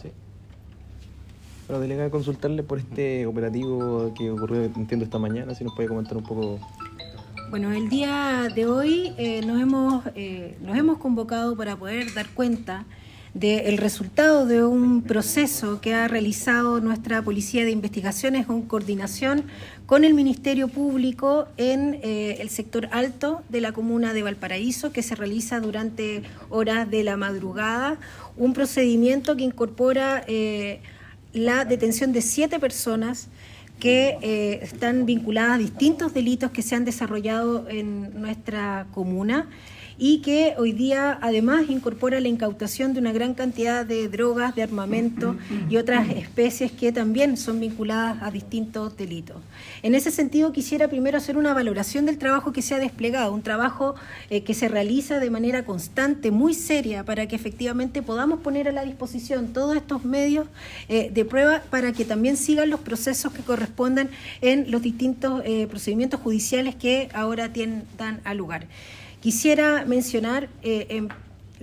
Sí. Pero delegada, consultarle por este operativo que ocurrió, entiendo, esta mañana, si nos puede comentar un poco. Bueno, el día de hoy eh, nos, hemos, eh, nos hemos convocado para poder dar cuenta del resultado de un proceso que ha realizado nuestra Policía de Investigaciones en coordinación con el Ministerio Público en eh, el sector alto de la comuna de Valparaíso, que se realiza durante horas de la madrugada, un procedimiento que incorpora eh, la detención de siete personas que eh, están vinculadas a distintos delitos que se han desarrollado en nuestra comuna y que hoy día además incorpora la incautación de una gran cantidad de drogas, de armamento y otras especies que también son vinculadas a distintos delitos. En ese sentido quisiera primero hacer una valoración del trabajo que se ha desplegado, un trabajo eh, que se realiza de manera constante, muy seria, para que efectivamente podamos poner a la disposición todos estos medios eh, de prueba para que también sigan los procesos que correspondan en los distintos eh, procedimientos judiciales que ahora tienen, dan a lugar. Quisiera mencionar eh,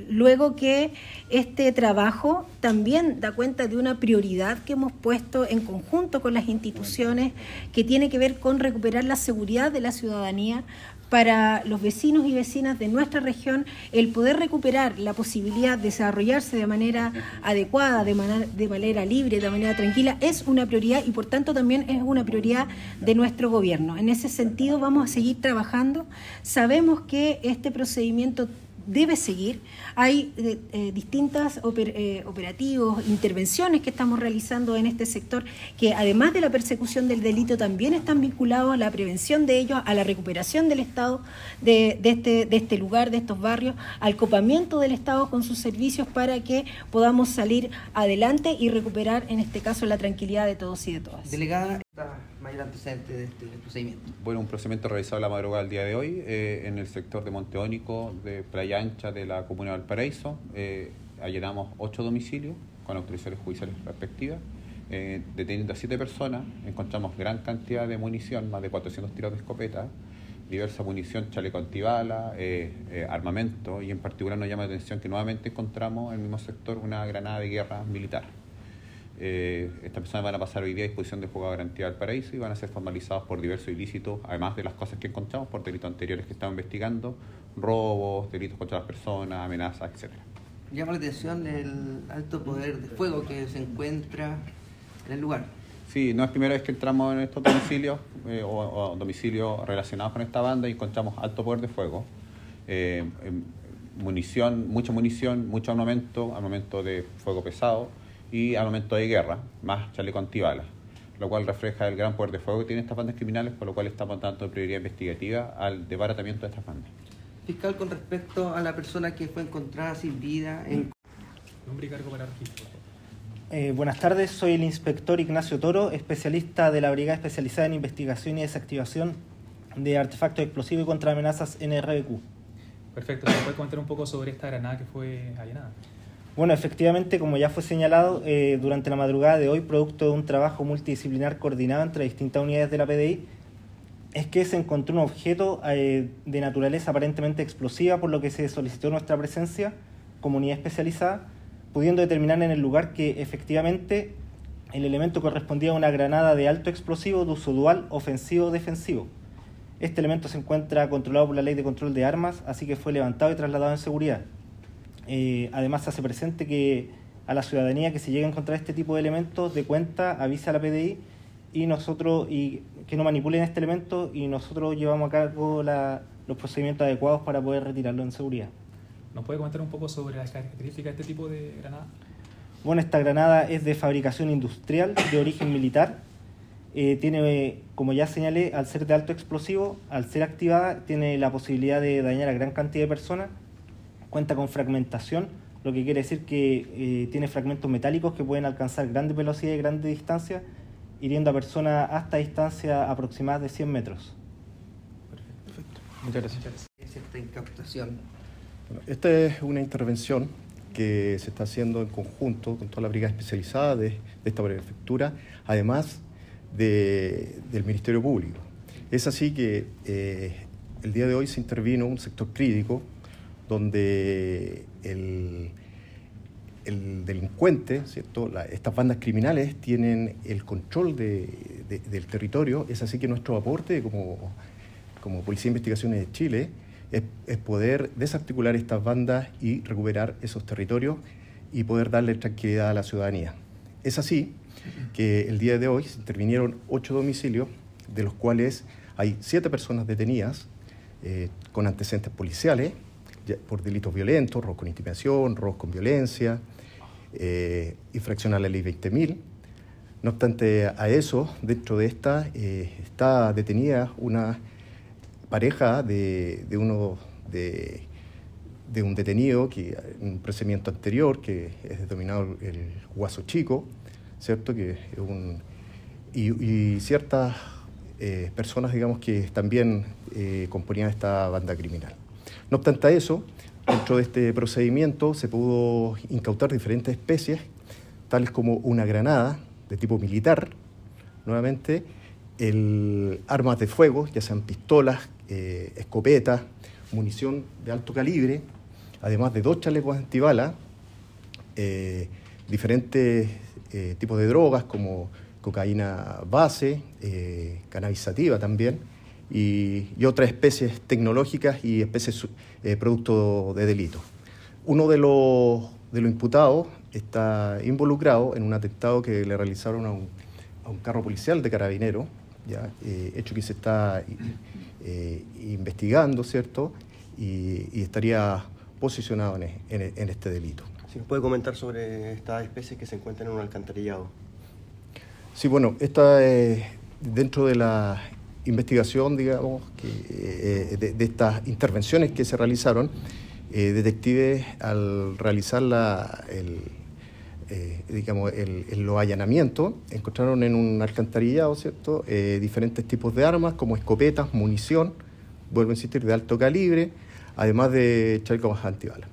luego que este trabajo también da cuenta de una prioridad que hemos puesto en conjunto con las instituciones que tiene que ver con recuperar la seguridad de la ciudadanía para los vecinos y vecinas de nuestra región el poder recuperar la posibilidad de desarrollarse de manera adecuada, de manera, de manera libre, de manera tranquila, es una prioridad y por tanto también es una prioridad de nuestro gobierno. En ese sentido vamos a seguir trabajando. Sabemos que este procedimiento debe seguir. Hay eh, eh, distintas eh, operativos, intervenciones que estamos realizando en este sector que además de la persecución del delito también están vinculados a la prevención de ellos, a la recuperación del Estado de, este, de este lugar, de estos barrios, al copamiento del Estado con sus servicios para que podamos salir adelante y recuperar en este caso la tranquilidad de todos y de todas. Delegada, mayor antecedente de este procedimiento? Bueno, un procedimiento realizado la madrugada del día de hoy eh, en el sector de Monteónico, de Playa Ancha, de la Comuna de Valparaíso. Eh, allanamos ocho domicilios con autorizaciones judiciales respectivas. Eh, deteniendo a siete personas, encontramos gran cantidad de munición, más de 400 tiros de escopeta, diversa munición, chaleco antibala, eh, armamento, y en particular nos llama la atención que nuevamente encontramos en el mismo sector una granada de guerra militar. Eh, estas personas van a pasar hoy día a disposición de juzgado de garantía del paraíso y van a ser formalizados por diversos ilícitos, además de las cosas que encontramos, por delitos anteriores que estamos investigando, robos, delitos contra las personas, amenazas, etc. Llama la atención el alto poder de fuego que se encuentra en el lugar. Sí, no es primera vez que entramos en estos domicilios eh, o, domicilios relacionados con esta banda y encontramos alto poder de fuego. Eh, em, munición, mucha munición, mucho armamento, armamento de fuego pesado, y armamento de guerra, más chaleco antibalas, lo cual refleja el gran poder de fuego que tienen estas bandas criminales, por lo cual estamos dando prioridad investigativa al desbaratamiento de estas bandas. Fiscal, con respecto a la persona que fue encontrada sin vida en... Nombre y cargo para registro. Eh, buenas tardes, soy el inspector Ignacio Toro, especialista de la Brigada Especializada en Investigación y Desactivación de Artefactos Explosivos y contra amenazas NRBQ. Perfecto, ¿me puede comentar un poco sobre esta granada que fue allanada? Bueno, efectivamente, como ya fue señalado, eh, durante la madrugada de hoy, producto de un trabajo multidisciplinar coordinado entre distintas unidades de la PDI, es que se encontró un objeto eh, de naturaleza aparentemente explosiva, por lo que se solicitó nuestra presencia como unidad especializada, pudiendo determinar en el lugar que efectivamente el elemento correspondía a una granada de alto explosivo de uso dual ofensivo-defensivo. Este elemento se encuentra controlado por la Ley de Control de Armas, así que fue levantado y trasladado en seguridad. Eh, además hace presente que a la ciudadanía que se llegue a encontrar este tipo de elementos de cuenta avisa a la PDI y nosotros y que no manipulen este elemento y nosotros llevamos a cabo los procedimientos adecuados para poder retirarlo en seguridad. ¿Nos puede comentar un poco sobre las características de este tipo de granada? Bueno, esta granada es de fabricación industrial, de origen militar. Eh, tiene, como ya señalé, al ser de alto explosivo, al ser activada, tiene la posibilidad de dañar a gran cantidad de personas cuenta con fragmentación, lo que quiere decir que eh, tiene fragmentos metálicos que pueden alcanzar grandes velocidades y grandes distancias, hiriendo a personas hasta distancias aproximadas de 100 metros. Perfecto. Muchas gracias. Es esta incautación? esta es una intervención que se está haciendo en conjunto con toda la brigada especializada de, esta prefectura, además del Ministerio Público. Es así que eh, el día de hoy se intervino un sector crítico donde el, el delincuente, ¿cierto? Estas bandas criminales tienen el control de- de- del territorio. Es así que nuestro aporte como, como Policía de Investigaciones de Chile es, poder desarticular estas bandas y recuperar esos territorios y poder darle tranquilidad a la ciudadanía. Es así que el día de hoy se intervinieron ocho domicilios, de los cuales hay siete personas detenidas eh, con antecedentes policiales por delitos violentos, robos con intimidación, robos con violencia, eh, infracción a la ley 20.000. No obstante a eso, dentro de esta eh, está detenida una pareja de, uno de, un detenido que en un procedimiento anterior que es denominado el guaso chico, ¿cierto? Que un, y, y ciertas eh, personas, digamos, que también eh, componían esta banda criminal. No obstante eso, dentro de este procedimiento se pudo incautar diferentes especies, tales como una granada de tipo militar, nuevamente, armas de fuego, ya sean pistolas, eh, escopetas, munición de alto calibre, además de dos chalecos antibalas, eh, diferentes eh, tipos de drogas como cocaína base, eh, cannabis sativa también, y, y otras especies tecnológicas y especies eh, producto de delito. Uno de los, de los imputados está involucrado en un atentado que le realizaron a un, a un carro policial de carabinero, ya, eh, hecho que se está eh, investigando, ¿cierto? Y, y estaría posicionado en, en en este delito. Si nos puede comentar sobre estas especies que se encuentran en un alcantarillado. Sí, bueno, esta es dentro de la investigación, digamos, que, eh, de, estas intervenciones que se realizaron, eh, detectives al realizar la, el, eh, digamos, el, los allanamientos, encontraron en un alcantarillado, ¿cierto?, diferentes tipos de armas, como escopetas, munición, vuelvo a insistir, de alto calibre, además de chalecos antibalas.